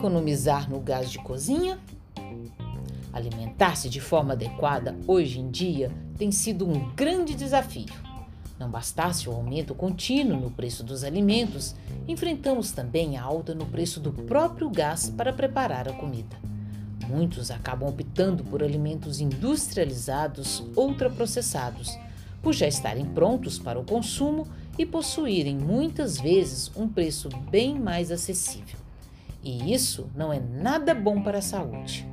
economizar no gás de cozinha? Alimentar-se de forma adequada hoje em dia tem sido um grande desafio. Não bastasse o aumento contínuo no preço dos alimentos, enfrentamos também a alta no preço do próprio gás para preparar a comida. Muitos acabam optando por alimentos industrializados, ultraprocessados, por já estarem prontos para o consumo e possuírem muitas vezes um preço bem mais acessível. E isso não é nada bom para a saúde.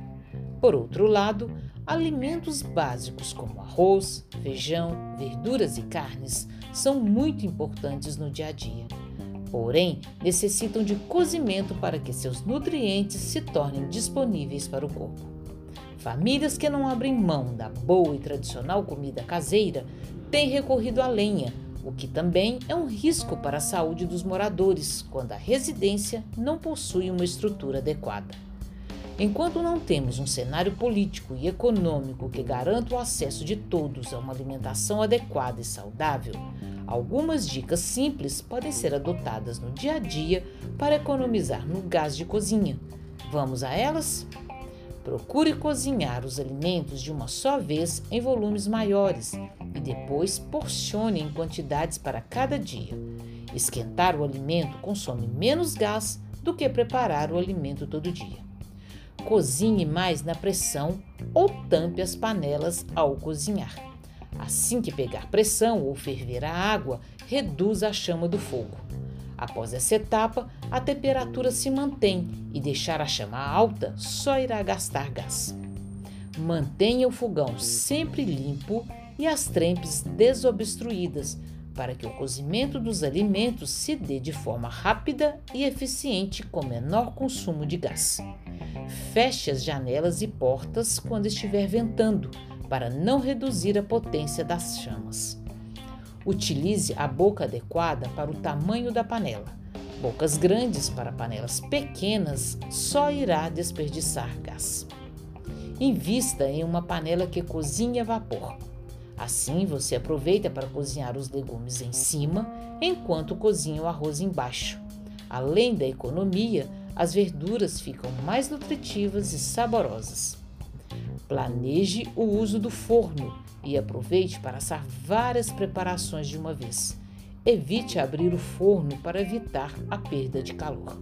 Por outro lado, alimentos básicos como arroz, feijão, verduras e carnes são muito importantes no dia a dia. Porém, necessitam de cozimento para que seus nutrientes se tornem disponíveis para o corpo. Famílias que não abrem mão da boa e tradicional comida caseira têm recorrido à lenha, o que também é um risco para a saúde dos moradores quando a residência não possui uma estrutura adequada. Enquanto não temos um cenário político e econômico que garanta o acesso de todos a uma alimentação adequada e saudável, algumas dicas simples podem ser adotadas no dia a dia para economizar no gás de cozinha. Vamos a elas? Procure cozinhar os alimentos de uma só vez em volumes maiores e depois porcione em quantidades para cada dia. Esquentar o alimento consome menos gás do que preparar o alimento todo dia. Cozinhe mais na pressão ou tampe as panelas ao cozinhar. Assim que pegar pressão ou ferver a água, reduza a chama do fogo. Após essa etapa, a temperatura se mantém e deixar a chama alta só irá gastar gás. Mantenha o fogão sempre limpo e as trempes desobstruídas para que o cozimento dos alimentos se dê de forma rápida e eficiente com menor consumo de gás. Feche as janelas e portas quando estiver ventando, para não reduzir a potência das chamas. Utilize a boca adequada para o tamanho da panela. Bocas grandes para panelas pequenas só irá desperdiçar gás. Invista em uma panela que cozinhe a vapor. Assim você aproveita para cozinhar os legumes em cima enquanto cozinha o arroz embaixo. Além da economia, as verduras ficam mais nutritivas e saborosas. Planeje o uso do forno e aproveite para assar várias preparações de uma vez. Evite abrir o forno para evitar a perda de calor.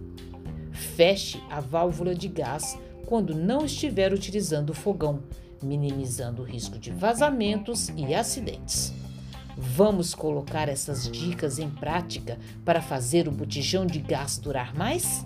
Feche a válvula de gás quando não estiver utilizando o fogão, minimizando o risco de vazamentos e acidentes. Vamos colocar essas dicas em prática para fazer o botijão de gás durar mais?